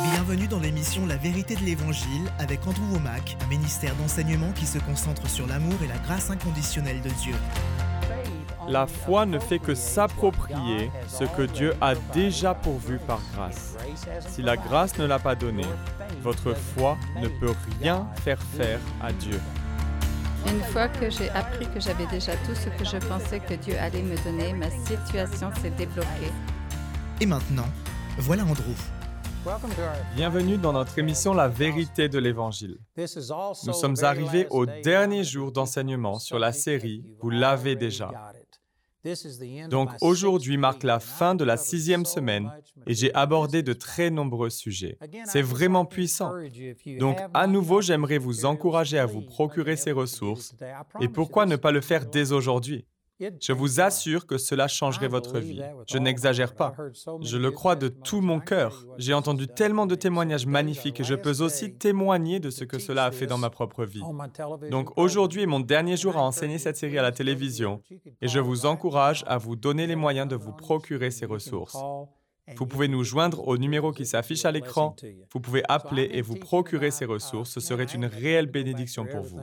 Bienvenue dans l'émission La vérité de l'Évangile avec Andrew Womack, un ministère d'enseignement qui se concentre sur l'amour et la grâce inconditionnelle de Dieu. La foi ne fait que s'approprier ce que Dieu a déjà pourvu par grâce. Si la grâce ne l'a pas donné, votre foi ne peut rien faire faire à Dieu. Une fois que j'ai appris que j'avais déjà tout ce que je pensais que Dieu allait me donner, ma situation s'est débloquée. Et maintenant, voilà Andrew. Bienvenue dans notre émission La vérité de l'Évangile. Nous sommes arrivés au dernier jour d'enseignement sur la série Vous l'avez déjà. Donc aujourd'hui marque la fin de la sixième semaine et j'ai abordé de très nombreux sujets. C'est vraiment puissant. Donc à nouveau, j'aimerais vous encourager à vous procurer ces ressources. Et pourquoi ne pas le faire dès aujourd'hui? Je vous assure que cela changerait votre vie. Je n'exagère pas. Je le crois de tout mon cœur. J'ai entendu tellement de témoignages magnifiques et je peux aussi témoigner de ce que cela a fait dans ma propre vie. Donc aujourd'hui est mon dernier jour à enseigner cette série à la télévision et je vous encourage à vous donner les moyens de vous procurer ces ressources. Vous pouvez nous joindre au numéro qui s'affiche à l'écran. Vous pouvez appeler et vous procurer ces ressources. Ce serait une réelle bénédiction pour vous.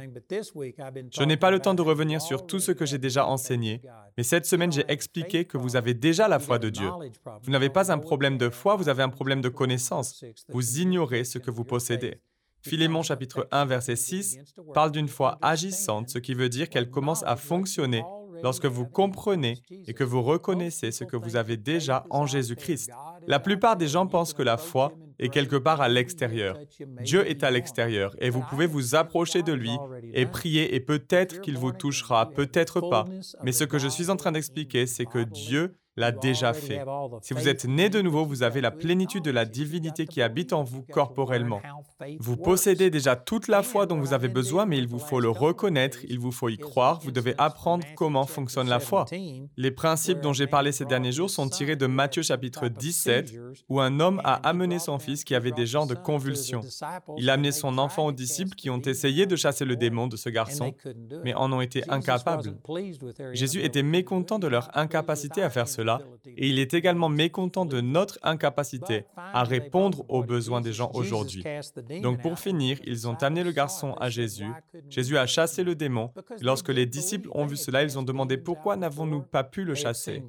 Je n'ai pas le temps de revenir sur tout ce que j'ai déjà enseigné, mais cette semaine, j'ai expliqué que vous avez déjà la foi de Dieu. Vous n'avez pas un problème de foi, vous avez un problème de connaissance. Vous ignorez ce que vous possédez. Philémon chapitre 1 verset 6 parle d'une foi agissante, ce qui veut dire qu'elle commence à fonctionner lorsque vous comprenez et que vous reconnaissez ce que vous avez déjà en Jésus-Christ. La plupart des gens pensent que la foi est quelque part à l'extérieur. Dieu est à l'extérieur et vous pouvez vous approcher de lui et prier et peut-être qu'il vous touchera, peut-être pas. Mais ce que je suis en train d'expliquer, c'est que Dieu l'a déjà fait. Si vous êtes né de nouveau, vous avez la plénitude de la divinité qui habite en vous corporellement. Vous possédez déjà toute la foi dont vous avez besoin, mais il vous faut le reconnaître, il vous faut y croire, vous devez apprendre comment fonctionne la foi. Les principes dont j'ai parlé ces derniers jours sont tirés de Matthieu chapitre 17, où un homme a amené son fils qui avait des genres de convulsions. Il a amené son enfant aux disciples qui ont essayé de chasser le démon de ce garçon, mais en ont été incapables. Jésus était mécontent de leur incapacité à faire cela et il est également mécontent de notre incapacité à répondre aux besoins des gens aujourd'hui. Donc pour finir, ils ont amené le garçon à Jésus. Jésus a chassé le démon. Lorsque les disciples ont vu cela, ils ont demandé pourquoi n'avons-nous pas pu le chasser?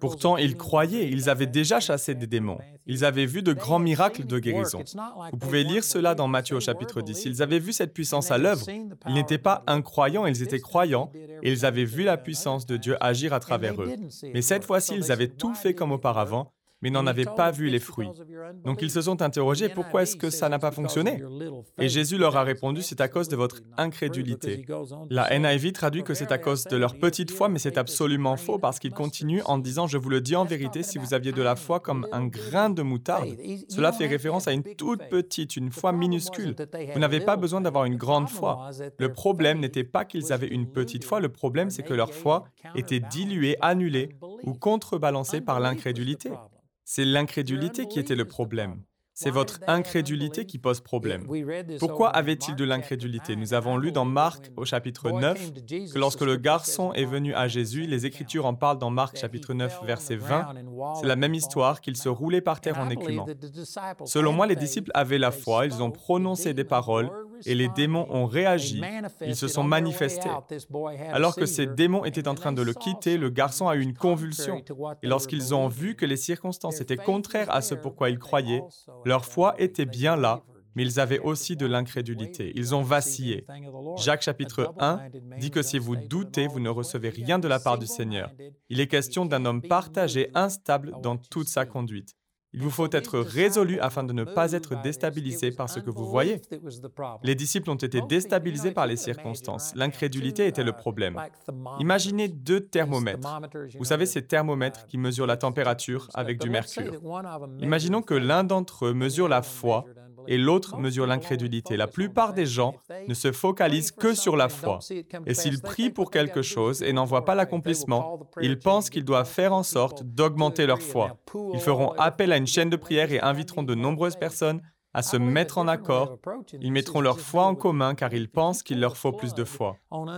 Pourtant, ils croyaient, ils avaient déjà chassé des démons. Ils avaient vu de grands miracles de guérison. Vous pouvez lire cela dans Matthieu au chapitre 10. Ils avaient vu cette puissance à l'œuvre. Ils n'étaient pas incroyants, ils étaient croyants et ils avaient vu la puissance de Dieu agir à travers eux. Mais cette fois-ci, ils avaient tout fait comme auparavant, mais n'en avaient pas vu les fruits. Donc ils se sont interrogés, pourquoi est-ce que ça n'a pas fonctionné? Et Jésus leur a répondu, c'est à cause de votre incrédulité. La NIV traduit que c'est à cause de leur petite foi, mais c'est absolument faux parce qu'il continue en disant, je vous le dis en vérité, si vous aviez de la foi comme un grain de moutarde, cela fait référence à une toute petite, une foi minuscule. Vous n'avez pas besoin d'avoir une grande foi. Le problème n'était pas qu'ils avaient une petite foi, le problème c'est que leur foi était diluée, annulée ou contrebalancée par l'incrédulité. C'est l'incrédulité qui était le problème. C'est votre incrédulité qui pose problème. Pourquoi avait-il de l'incrédulité? Nous avons lu dans Marc au chapitre 9 que lorsque le garçon est venu à Jésus, les Écritures en parlent dans Marc chapitre 9 verset 20, c'est la même histoire qu'il se roulait par terre en écumant. Selon moi, les disciples avaient la foi, ils ont prononcé des paroles et les démons ont réagi, ils se sont manifestés. Alors que ces démons étaient en train de le quitter, le garçon a eu une convulsion. Et lorsqu'ils ont vu que les circonstances étaient contraires à ce pourquoi ils croyaient, leur foi était bien là, mais ils avaient aussi de l'incrédulité. Ils ont vacillé. Jacques chapitre 1 dit que si vous doutez, vous ne recevez rien de la part du Seigneur. Il est question d'un homme partagé, instable dans toute sa conduite. Il vous faut être résolu afin de ne pas être déstabilisé par ce que vous voyez. Les disciples ont été déstabilisés par les circonstances. L'incrédulité était le problème. Imaginez deux thermomètres. Vous savez, ces thermomètres qui mesurent la température avec du mercure. Imaginons que l'un d'entre eux mesure la foi et l'autre mesure l'incrédulité. La plupart des gens ne se focalisent que sur la foi. Et s'ils prient pour quelque chose et n'en voient pas l'accomplissement, ils pensent qu'ils doivent faire en sorte d'augmenter leur foi. Ils feront appel à une chaîne de prière et inviteront de nombreuses personnes à se mettre en accord, ils mettront leur foi en commun car ils pensent qu'il leur faut plus de foi.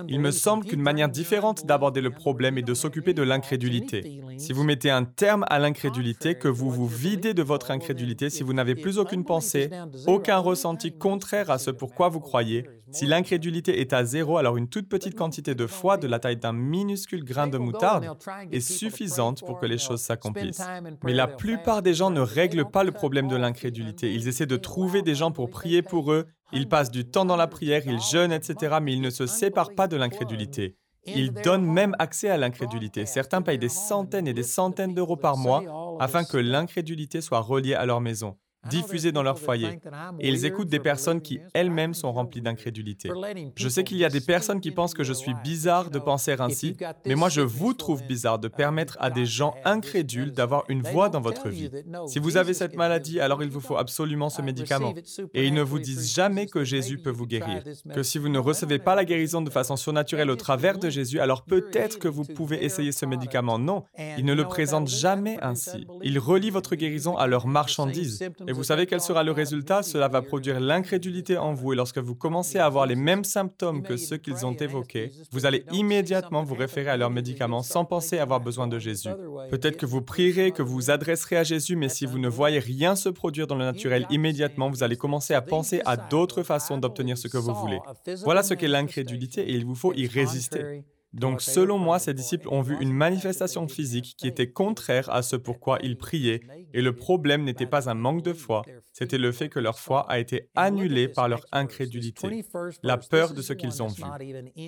Il me semble qu'une manière différente d'aborder le problème est de s'occuper de l'incrédulité. Si vous mettez un terme à l'incrédulité, que vous vous videz de votre incrédulité, si vous n'avez plus aucune pensée, aucun ressenti contraire à ce pourquoi vous croyez, si l'incrédulité est à zéro, alors une toute petite quantité de foi de la taille d'un minuscule grain de moutarde est suffisante pour que les choses s'accomplissent. Mais la plupart des gens ne règlent pas le problème de l'incrédulité. Ils essaient de trouver des gens pour prier pour eux, ils passent du temps dans la prière, ils jeûnent, etc., mais ils ne se séparent pas de l'incrédulité. Ils donnent même accès à l'incrédulité. Certains payent des centaines et des centaines d'euros par mois afin que l'incrédulité soit reliée à leur maison diffusés dans leur foyer. Et ils écoutent des personnes qui elles-mêmes sont remplies d'incrédulité. Je sais qu'il y a des personnes qui pensent que je suis bizarre de penser ainsi, mais moi je vous trouve bizarre de permettre à des gens incrédules d'avoir une voix dans votre vie. Si vous avez cette maladie, alors il vous faut absolument ce médicament. Et ils ne vous disent jamais que Jésus peut vous guérir. Que si vous ne recevez pas la guérison de façon surnaturelle au travers de Jésus, alors peut-être que vous pouvez essayer ce médicament. Non, ils ne le présentent jamais ainsi. Ils relient votre guérison à leur marchandise. Et vous savez quel sera le résultat? Cela va produire l'incrédulité en vous et lorsque vous commencez à avoir les mêmes symptômes que ceux qu'ils ont évoqués, vous allez immédiatement vous référer à leurs médicaments sans penser avoir besoin de Jésus. Peut-être que vous prierez, que vous vous adresserez à Jésus, mais si vous ne voyez rien se produire dans le naturel immédiatement, vous allez commencer à penser à d'autres façons d'obtenir ce que vous voulez. Voilà ce qu'est l'incrédulité et il vous faut y résister. Donc selon moi, ces disciples ont vu une manifestation physique qui était contraire à ce pourquoi ils priaient, et le problème n'était pas un manque de foi, c'était le fait que leur foi a été annulée par leur incrédulité, la peur de ce qu'ils ont vu.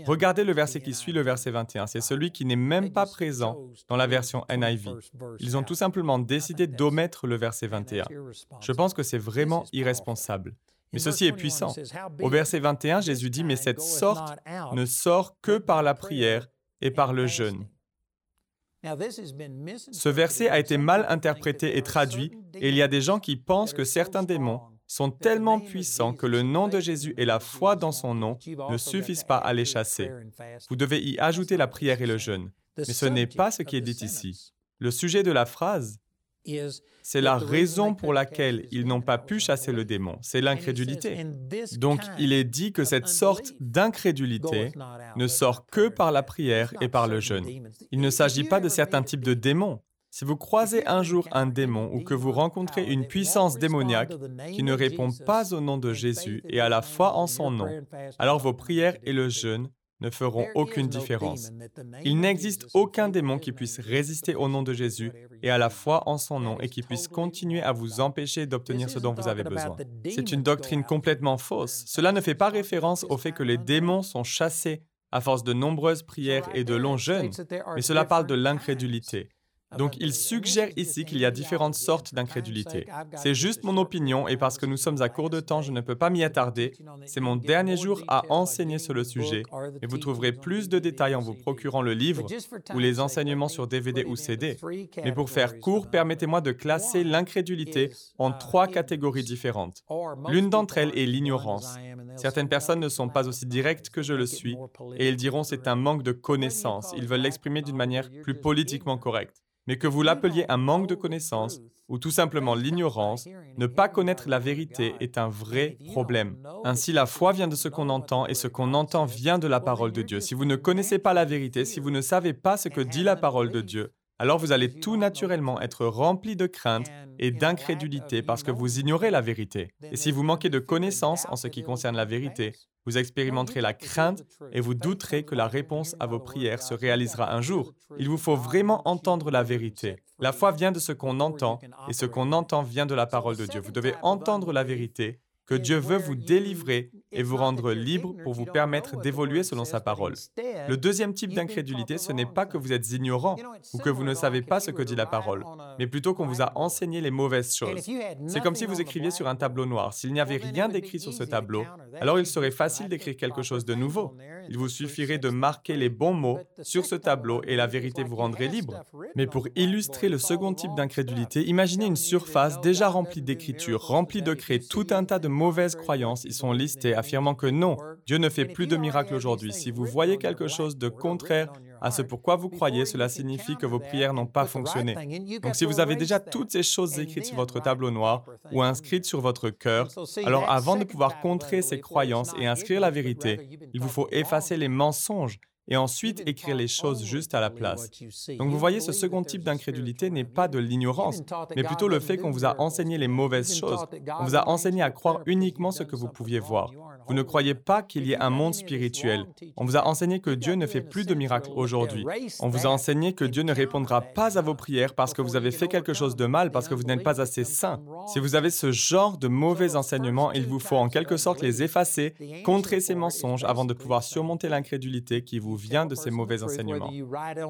Regardez le verset qui suit le verset 21, c'est celui qui n'est même pas présent dans la version NIV. Ils ont tout simplement décidé d'omettre le verset 21. Je pense que c'est vraiment irresponsable. Mais ceci est puissant. Au verset 21, Jésus dit, Mais cette sorte ne sort que par la prière et par le jeûne. Ce verset a été mal interprété et traduit, et il y a des gens qui pensent que certains démons sont tellement puissants que le nom de Jésus et la foi dans son nom ne suffisent pas à les chasser. Vous devez y ajouter la prière et le jeûne. Mais ce n'est pas ce qui est dit ici. Le sujet de la phrase c'est la raison pour laquelle ils n'ont pas pu chasser le démon, c'est l'incrédulité. Donc il est dit que cette sorte d'incrédulité ne sort que par la prière et par le jeûne. Il ne s'agit pas de certains types de démons. Si vous croisez un jour un démon ou que vous rencontrez une puissance démoniaque qui ne répond pas au nom de Jésus et à la foi en son nom, alors vos prières et le jeûne ne feront aucune différence. Il n'existe aucun démon qui puisse résister au nom de Jésus et à la foi en son nom et qui puisse continuer à vous empêcher d'obtenir ce dont vous avez besoin. C'est une doctrine complètement fausse. Cela ne fait pas référence au fait que les démons sont chassés à force de nombreuses prières et de longs jeûnes, mais cela parle de l'incrédulité. Donc il suggère ici qu'il y a différentes sortes d'incrédulité. C'est juste mon opinion et parce que nous sommes à court de temps, je ne peux pas m'y attarder. C'est mon dernier jour à enseigner sur le sujet et vous trouverez plus de détails en vous procurant le livre ou les enseignements sur DVD ou CD. Mais pour faire court, permettez-moi de classer l'incrédulité en trois catégories différentes. L'une d'entre elles est l'ignorance. Certaines personnes ne sont pas aussi directes que je le suis et ils diront c'est un manque de connaissance. Ils veulent l'exprimer d'une manière plus politiquement correcte mais que vous l'appeliez un manque de connaissance ou tout simplement l'ignorance, ne pas connaître la vérité est un vrai problème. Ainsi, la foi vient de ce qu'on entend et ce qu'on entend vient de la parole de Dieu. Si vous ne connaissez pas la vérité, si vous ne savez pas ce que dit la parole de Dieu, alors vous allez tout naturellement être rempli de crainte et d'incrédulité parce que vous ignorez la vérité. Et si vous manquez de connaissances en ce qui concerne la vérité, vous expérimenterez la crainte et vous douterez que la réponse à vos prières se réalisera un jour. Il vous faut vraiment entendre la vérité. La foi vient de ce qu'on entend et ce qu'on entend vient de la parole de Dieu. Vous devez entendre la vérité que Dieu veut vous délivrer et vous rendre libre pour vous permettre d'évoluer selon sa parole. Le deuxième type d'incrédulité, ce n'est pas que vous êtes ignorant ou que vous ne savez pas ce que dit la parole, mais plutôt qu'on vous a enseigné les mauvaises choses. C'est comme si vous écriviez sur un tableau noir. S'il n'y avait rien d'écrit sur ce tableau, alors il serait facile d'écrire quelque chose de nouveau. Il vous suffirait de marquer les bons mots sur ce tableau et la vérité vous rendrait libre. Mais pour illustrer le second type d'incrédulité, imaginez une surface déjà remplie d'écritures, remplie de créer tout un tas de mauvaises croyances y sont listées affirmant que non, Dieu ne fait plus de miracles aujourd'hui. Si vous voyez quelque chose de contraire à ce pourquoi vous croyez, cela signifie que vos prières n'ont pas fonctionné. Donc si vous avez déjà toutes ces choses écrites sur votre tableau noir ou inscrites sur votre cœur, alors avant de pouvoir contrer ces croyances et inscrire la vérité, il vous faut effacer les mensonges et ensuite écrire les choses juste à la place. Donc vous voyez, ce second type d'incrédulité n'est pas de l'ignorance, mais plutôt le fait qu'on vous a enseigné les mauvaises choses. On vous a enseigné à croire uniquement ce que vous pouviez voir. Vous ne croyez pas qu'il y ait un monde spirituel. On vous a enseigné que Dieu ne fait plus de miracles aujourd'hui. On vous a enseigné que Dieu ne répondra pas à vos prières parce que vous avez fait quelque chose de mal, parce que vous n'êtes pas assez saint. Si vous avez ce genre de mauvais enseignements, il vous faut en quelque sorte les effacer, contrer ces mensonges avant de pouvoir surmonter l'incrédulité qui vous vient de ces mauvais enseignements.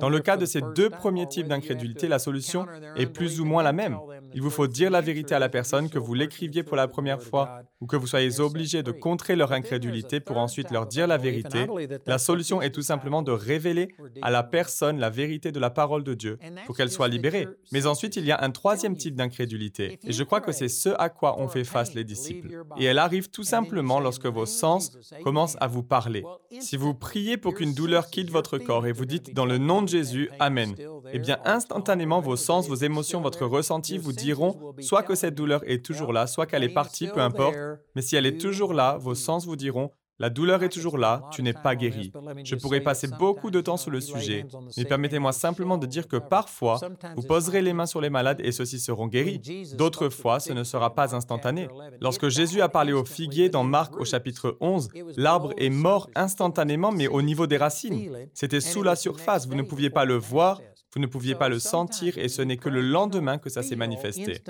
Dans le cas de ces deux premiers types d'incrédulité, la solution est plus ou moins la même. Il vous faut dire la vérité à la personne, que vous l'écriviez pour la première fois ou que vous soyez obligé de contrer leur incrédulité pour ensuite leur dire la vérité. La solution est tout simplement de révéler à la personne la vérité de la parole de Dieu pour qu'elle soit libérée. Mais ensuite, il y a un troisième type d'incrédulité et je crois que c'est ce à quoi ont fait face les disciples. Et elle arrive tout simplement lorsque vos sens commencent à vous parler. Si vous priez pour qu'une quitte votre corps et vous dites dans le nom de Jésus, Amen, eh bien instantanément vos sens, vos émotions, votre ressenti vous diront soit que cette douleur est toujours là, soit qu'elle est partie, peu importe, mais si elle est toujours là, vos sens vous diront la douleur est toujours là, tu n'es pas guéri. Je pourrais passer beaucoup de temps sur le sujet, mais permettez-moi simplement de dire que parfois, vous poserez les mains sur les malades et ceux-ci seront guéris. D'autres fois, ce ne sera pas instantané. Lorsque Jésus a parlé au figuier dans Marc au chapitre 11, l'arbre est mort instantanément, mais au niveau des racines. C'était sous la surface, vous ne pouviez pas le voir, vous ne pouviez pas le sentir et ce n'est que le lendemain que ça s'est manifesté.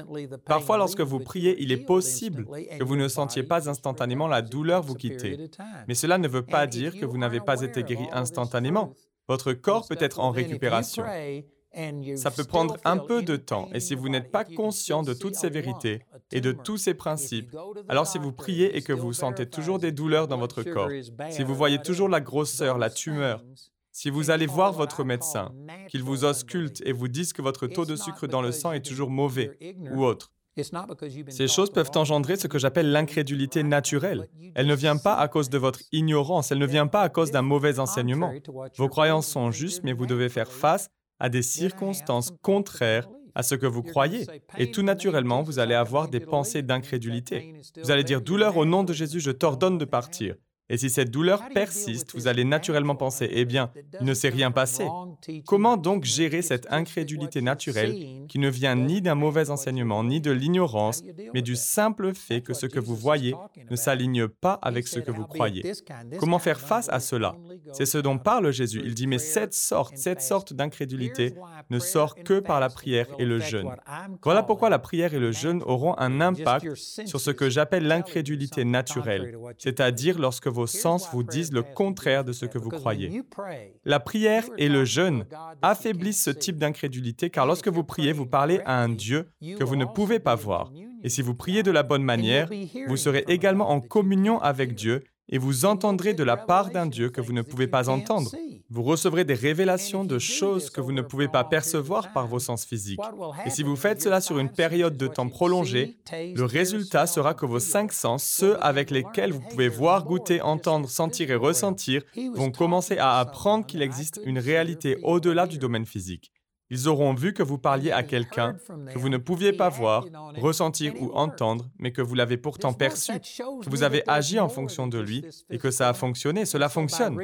Parfois, lorsque vous priez, il est possible que vous ne sentiez pas instantanément la douleur vous quitter. Mais cela ne veut pas dire que vous n'avez pas été guéri instantanément. Votre corps peut être en récupération. Ça peut prendre un peu de temps et si vous n'êtes pas conscient de toutes ces vérités et de tous ces principes, alors si vous priez et que vous sentez toujours des douleurs dans votre corps, si vous voyez toujours la grosseur, la tumeur, si vous allez voir votre médecin, qu'il vous ausculte et vous dise que votre taux de sucre dans le sang est toujours mauvais ou autre, ces choses peuvent engendrer ce que j'appelle l'incrédulité naturelle. Elle ne vient pas à cause de votre ignorance, elle ne vient pas à cause d'un mauvais enseignement. Vos croyances sont justes, mais vous devez faire face à des circonstances contraires à ce que vous croyez. Et tout naturellement, vous allez avoir des pensées d'incrédulité. Vous allez dire, douleur au nom de Jésus, je t'ordonne de partir. Et si cette douleur persiste, vous allez naturellement penser, eh bien, il ne s'est rien passé. Comment donc gérer cette incrédulité naturelle qui ne vient ni d'un mauvais enseignement, ni de l'ignorance, mais du simple fait que ce que vous voyez ne s'aligne pas avec ce que vous croyez. Comment faire face à cela? C'est ce dont parle Jésus. Il dit, mais cette sorte, cette sorte d'incrédulité ne sort que par la prière et le jeûne. Voilà pourquoi la prière et le jeûne auront un impact sur ce que j'appelle l'incrédulité naturelle, c'est-à-dire lorsque vos sens vous disent le contraire de ce que vous croyez. La prière et le jeûne affaiblissent ce type d'incrédulité car lorsque vous priez, vous parlez à un Dieu que vous ne pouvez pas voir. Et si vous priez de la bonne manière, vous serez également en communion avec Dieu et vous entendrez de la part d'un Dieu que vous ne pouvez pas entendre. Vous recevrez des révélations de choses que vous ne pouvez pas percevoir par vos sens physiques. Et si vous faites cela sur une période de temps prolongée, le résultat sera que vos cinq sens, ceux avec lesquels vous pouvez voir, goûter, entendre, sentir et ressentir, vont commencer à apprendre qu'il existe une réalité au-delà du domaine physique. Ils auront vu que vous parliez à quelqu'un que vous ne pouviez pas voir, ressentir ou entendre, mais que vous l'avez pourtant perçu, que vous avez agi en fonction de lui et que ça a fonctionné. Cela fonctionne.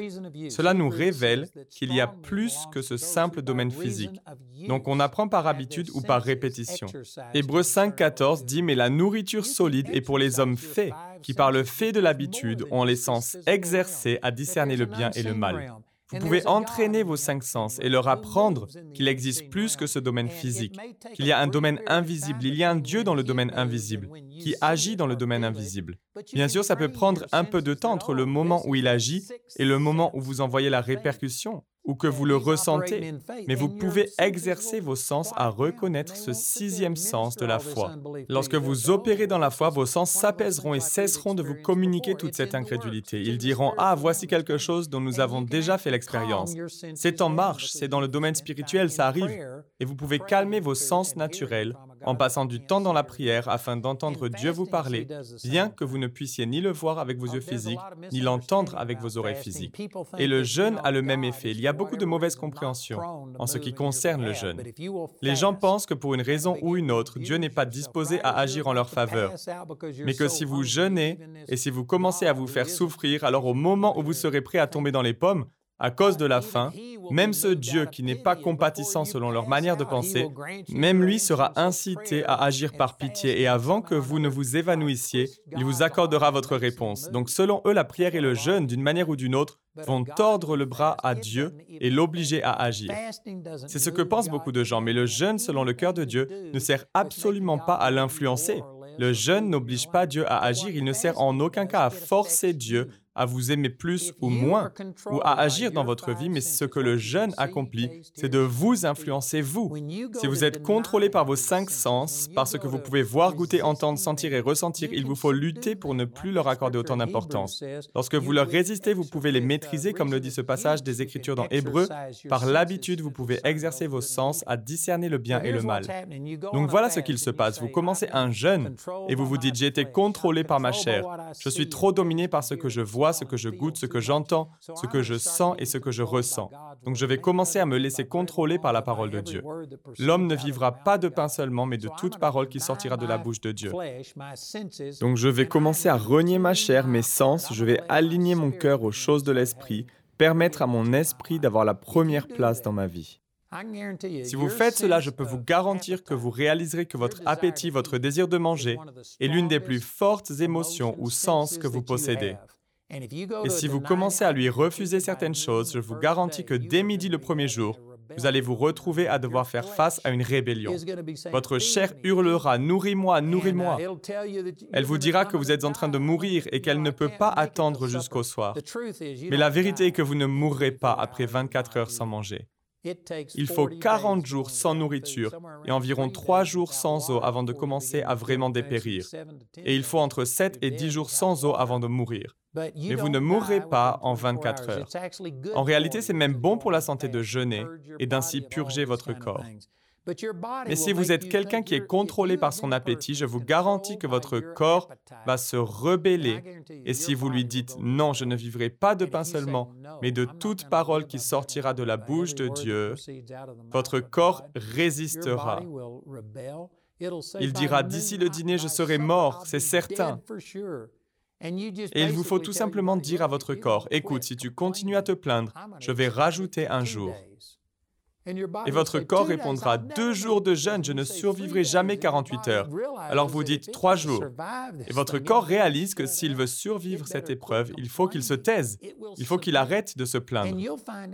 Cela nous révèle qu'il y a plus que ce simple domaine physique. Donc on apprend par habitude ou par répétition. Hébreu 5.14 dit, mais la nourriture solide est pour les hommes faits, qui par le fait de l'habitude ont les sens exercés à discerner le bien et le mal. Vous pouvez entraîner vos cinq sens et leur apprendre qu'il existe plus que ce domaine physique, qu'il y a un domaine invisible, il y a un Dieu dans le domaine invisible, qui agit dans le domaine invisible. Bien sûr, ça peut prendre un peu de temps entre le moment où il agit et le moment où vous envoyez la répercussion ou que vous le ressentez, mais vous pouvez exercer vos sens à reconnaître ce sixième sens de la foi. Lorsque vous opérez dans la foi, vos sens s'apaiseront et cesseront de vous communiquer toute cette incrédulité. Ils diront, ah, voici quelque chose dont nous avons déjà fait l'expérience. C'est en marche, c'est dans le domaine spirituel, ça arrive. Et vous pouvez calmer vos sens naturels en passant du temps dans la prière afin d'entendre Dieu vous parler, bien que vous ne puissiez ni le voir avec vos yeux physiques, ni l'entendre avec vos oreilles physiques. Et le jeûne a le même effet. Il y a beaucoup de mauvaises compréhensions en ce qui concerne le jeûne. Les gens pensent que pour une raison ou une autre, Dieu n'est pas disposé à agir en leur faveur, mais que si vous jeûnez et si vous commencez à vous faire souffrir, alors au moment où vous serez prêt à tomber dans les pommes, à cause de la faim, même ce Dieu qui n'est pas compatissant selon leur manière de penser, même lui sera incité à agir par pitié et avant que vous ne vous évanouissiez, il vous accordera votre réponse. Donc selon eux, la prière et le jeûne, d'une manière ou d'une autre, vont tordre le bras à Dieu et l'obliger à agir. C'est ce que pensent beaucoup de gens, mais le jeûne selon le cœur de Dieu ne sert absolument pas à l'influencer. Le jeûne n'oblige pas Dieu à agir, il ne sert en aucun cas à forcer Dieu à vous aimer plus ou moins, ou à agir dans votre vie, mais ce que le jeûne accomplit, c'est de vous influencer vous. Si vous êtes contrôlé par vos cinq sens, parce que vous pouvez voir, goûter, entendre, sentir et ressentir, il vous faut lutter pour ne plus leur accorder autant d'importance. Lorsque vous leur résistez, vous pouvez les maîtriser, comme le dit ce passage des Écritures dans Hébreu. Par l'habitude, vous pouvez exercer vos sens à discerner le bien et le mal. Donc voilà ce qu'il se passe. Vous commencez un jeûne et vous vous dites, j'ai été contrôlé par ma chair. Je suis trop dominé par ce que je vois ce que je goûte, ce que j'entends, ce que je sens et ce que je ressens. Donc je vais commencer à me laisser contrôler par la parole de Dieu. L'homme ne vivra pas de pain seulement, mais de toute parole qui sortira de la bouche de Dieu. Donc je vais commencer à renier ma chair, mes sens, je vais aligner mon cœur aux choses de l'esprit, permettre à mon esprit d'avoir la première place dans ma vie. Si vous faites cela, je peux vous garantir que vous réaliserez que votre appétit, votre désir de manger est l'une des plus fortes émotions ou sens que vous possédez. Et si vous commencez à lui refuser certaines choses, je vous garantis que dès midi le premier jour, vous allez vous retrouver à devoir faire face à une rébellion. Votre chair hurlera ⁇ Nourris-moi, nourris-moi ⁇ Elle vous dira que vous êtes en train de mourir et qu'elle ne peut pas attendre jusqu'au soir. Mais la vérité est que vous ne mourrez pas après 24 heures sans manger. Il faut 40 jours sans nourriture et environ 3 jours sans eau avant de commencer à vraiment dépérir. Et il faut entre 7 et 10 jours sans eau avant de mourir. Mais vous ne mourrez pas en 24 heures. En réalité, c'est même bon pour la santé de jeûner et d'ainsi purger votre corps. Mais si vous êtes quelqu'un qui est contrôlé par son appétit, je vous garantis que votre corps va se rebeller. Et si vous lui dites non, je ne vivrai pas de pain seulement, mais de toute parole qui sortira de la bouche de Dieu, votre corps résistera. Il dira, d'ici le dîner, je serai mort, c'est certain. Et il vous faut tout simplement dire à votre corps, écoute, si tu continues à te plaindre, je vais rajouter un jour. Et votre corps répondra, deux jours de jeûne, je ne survivrai jamais 48 heures. Alors vous dites trois jours. Et votre corps réalise que s'il veut survivre cette épreuve, il faut qu'il se taise. Il faut qu'il arrête de se plaindre.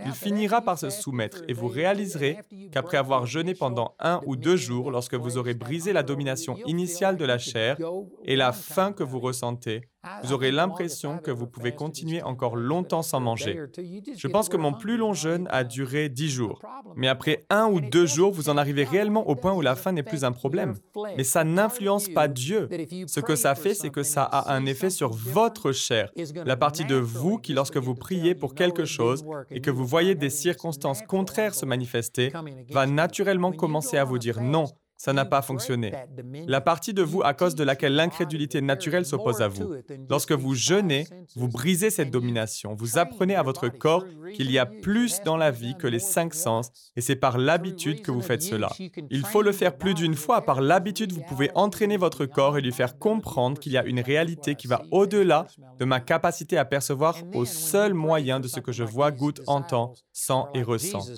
Il finira par se soumettre et vous réaliserez qu'après avoir jeûné pendant un ou deux jours, lorsque vous aurez brisé la domination initiale de la chair et la faim que vous ressentez, vous aurez l'impression que vous pouvez continuer encore longtemps sans manger. Je pense que mon plus long jeûne a duré dix jours. Mais après un ou deux jours, vous en arrivez réellement au point où la faim n'est plus un problème. Mais ça n'influence pas Dieu. Ce que ça fait, c'est que ça a un effet sur votre chair, la partie de vous qui, lorsque vous priez pour quelque chose et que vous voyez des circonstances contraires se manifester, va naturellement commencer à vous dire non, ça n'a pas fonctionné. La partie de vous à cause de laquelle l'incrédulité naturelle s'oppose à vous. Lorsque vous jeûnez, vous brisez cette domination. Vous apprenez à votre corps qu'il y a plus dans la vie que les cinq sens, et c'est par l'habitude que vous faites cela. Il faut le faire plus d'une fois. Par l'habitude, vous pouvez entraîner votre corps et lui faire comprendre qu'il y a une réalité qui va au-delà de ma capacité à percevoir au seul moyen de ce que je vois, goûte, entends, sens et ressens.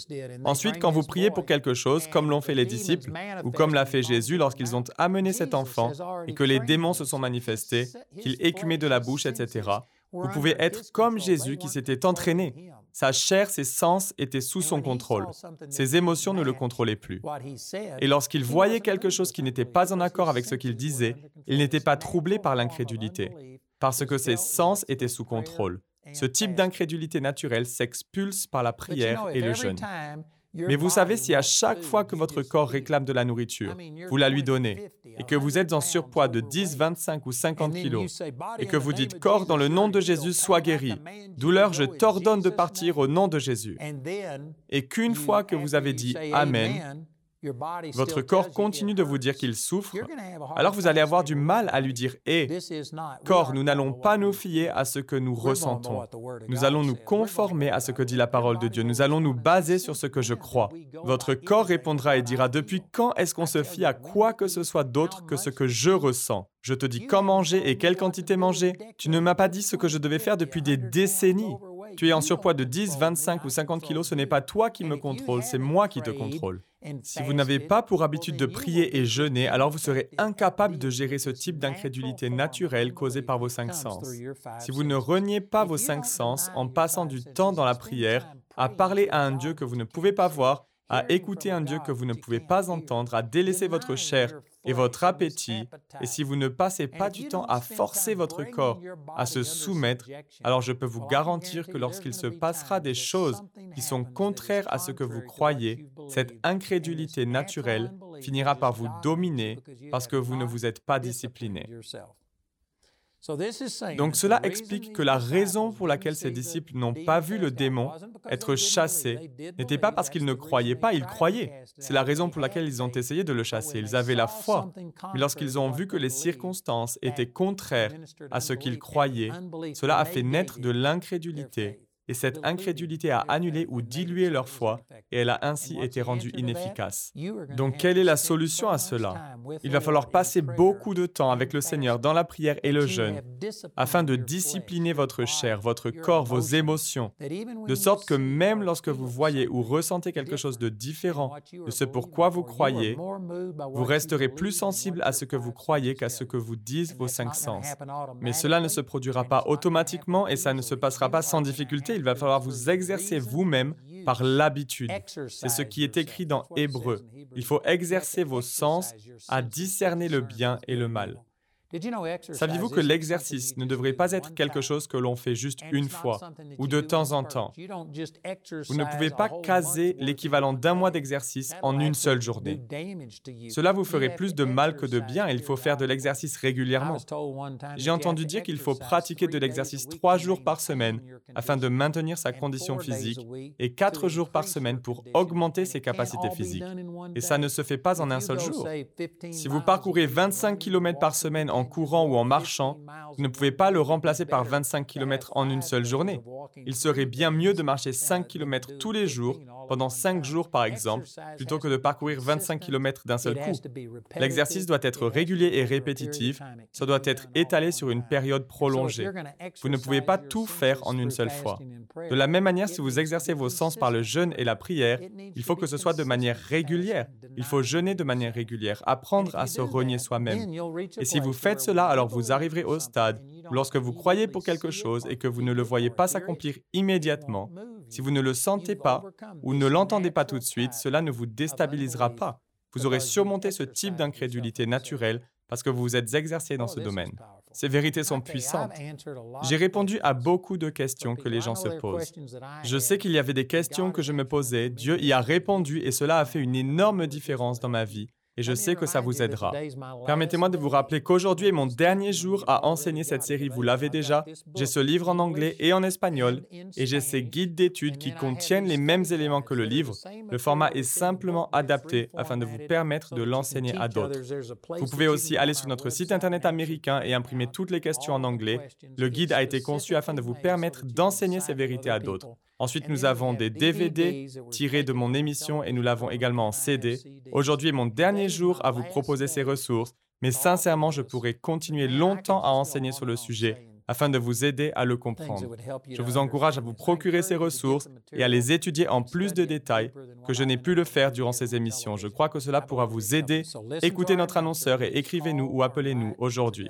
Ensuite, quand vous priez pour quelque chose, comme l'ont fait les disciples, ou comme l'a fait Jésus lorsqu'ils ont amené cet enfant et que les démons se sont manifestés, qu'il écumait de la bouche, etc. Vous pouvez être comme Jésus qui s'était entraîné. Sa chair, ses sens étaient sous son contrôle. Ses émotions ne le contrôlaient plus. Et lorsqu'il voyait quelque chose qui n'était pas en accord avec ce qu'il disait, il n'était pas troublé par l'incrédulité, parce que ses sens étaient sous contrôle. Ce type d'incrédulité naturelle s'expulse par la prière et le jeûne. Mais vous savez, si à chaque fois que votre corps réclame de la nourriture, vous la lui donnez, et que vous êtes en surpoids de 10, 25 ou 50 kilos, et que vous dites, corps, dans le nom de Jésus, sois guéri, douleur, je t'ordonne de partir au nom de Jésus, et qu'une fois que vous avez dit Amen, votre corps continue de vous dire qu'il souffre, alors vous allez avoir du mal à lui dire Hé, corps, nous n'allons pas nous fier à ce que nous ressentons. Nous allons nous conformer à ce que dit la parole de Dieu. Nous allons nous baser sur ce que je crois. Votre corps répondra et dira Depuis quand est-ce qu'on se fie à quoi que ce soit d'autre que ce que je ressens Je te dis quand manger et quelle quantité manger. Tu ne m'as pas dit ce que je devais faire depuis des décennies. Tu es en surpoids de 10, 25 ou 50 kilos, ce n'est pas toi qui me contrôle, c'est moi qui te contrôle. Si vous n'avez pas pour habitude de prier et jeûner, alors vous serez incapable de gérer ce type d'incrédulité naturelle causée par vos cinq sens. Si vous ne reniez pas vos cinq sens en passant du temps dans la prière, à parler à un Dieu que vous ne pouvez pas voir, à écouter un Dieu que vous ne pouvez pas entendre, à délaisser votre chair et votre appétit, et si vous ne passez pas du temps à forcer votre corps à se soumettre, alors je peux vous garantir que lorsqu'il se passera des choses qui sont contraires à ce que vous croyez, cette incrédulité naturelle finira par vous dominer parce que vous ne vous êtes pas discipliné. Donc cela explique que la raison pour laquelle ces disciples n'ont pas vu le démon être chassé n'était pas parce qu'ils ne croyaient pas, ils croyaient. C'est la raison pour laquelle ils ont essayé de le chasser. Ils avaient la foi. Mais lorsqu'ils ont vu que les circonstances étaient contraires à ce qu'ils croyaient, cela a fait naître de l'incrédulité et cette incrédulité a annulé ou dilué leur foi et elle a ainsi été rendue inefficace. Donc quelle est la solution à cela? Il va falloir passer beaucoup de temps avec le Seigneur dans la prière et le jeûne afin de discipliner votre chair, votre corps, vos émotions, de sorte que même lorsque vous voyez ou ressentez quelque chose de différent de ce pourquoi vous croyez, vous resterez plus sensible à ce que vous croyez qu'à ce que vous disent vos cinq sens. Mais cela ne se produira pas automatiquement et ça ne se passera pas sans difficulté il va falloir vous exercer vous-même par l'habitude. C'est ce qui est écrit dans Hébreu. Il faut exercer vos sens à discerner le bien et le mal. Saviez-vous que l'exercice ne devrait pas être quelque chose que l'on fait juste une fois ou de temps en temps. Vous ne pouvez pas caser l'équivalent d'un mois d'exercice en une seule journée. Cela vous ferait plus de mal que de bien. Et il faut faire de l'exercice régulièrement. J'ai entendu dire qu'il faut pratiquer de l'exercice trois jours par semaine afin de maintenir sa condition physique et quatre jours par semaine pour augmenter ses capacités physiques. Et ça ne se fait pas en un seul jour. Si vous parcourez 25 km par semaine en courant ou en marchant, vous ne pouvez pas le remplacer par 25 km en une seule journée. Il serait bien mieux de marcher 5 km tous les jours, pendant 5 jours par exemple, plutôt que de parcourir 25 km d'un seul coup. L'exercice doit être régulier et répétitif, ça doit être étalé sur une période prolongée. Vous ne pouvez pas tout faire en une seule fois. De la même manière, si vous exercez vos sens par le jeûne et la prière, il faut que ce soit de manière régulière. Il faut jeûner de manière régulière, apprendre à se renier soi-même. Et si vous faites cela, alors vous arriverez au stade où lorsque vous croyez pour quelque chose et que vous ne le voyez pas s'accomplir immédiatement, si vous ne le sentez pas ou ne l'entendez pas tout de suite, cela ne vous déstabilisera pas. Vous aurez surmonté ce type d'incrédulité naturelle parce que vous vous êtes exercé dans ce domaine. Ces vérités sont puissantes. J'ai répondu à beaucoup de questions que les gens se posent. Je sais qu'il y avait des questions que je me posais, Dieu y a répondu et cela a fait une énorme différence dans ma vie et je sais que ça vous aidera. Permettez-moi de vous rappeler qu'aujourd'hui est mon dernier jour à enseigner cette série. Vous l'avez déjà. J'ai ce livre en anglais et en espagnol et j'ai ces guides d'études qui contiennent les mêmes éléments que le livre. Le format est simplement adapté afin de vous permettre de l'enseigner à d'autres. Vous pouvez aussi aller sur notre site Internet américain et imprimer toutes les questions en anglais. Le guide a été conçu afin de vous permettre d'enseigner ces vérités à d'autres. Ensuite, nous avons des DVD tirés de mon émission et nous l'avons également en CD. Aujourd'hui est mon dernier jour à vous proposer ces ressources, mais sincèrement, je pourrais continuer longtemps à enseigner sur le sujet afin de vous aider à le comprendre. Je vous encourage à vous procurer ces ressources et à les étudier en plus de détails que je n'ai pu le faire durant ces émissions. Je crois que cela pourra vous aider. Écoutez notre annonceur et écrivez-nous ou appelez-nous aujourd'hui.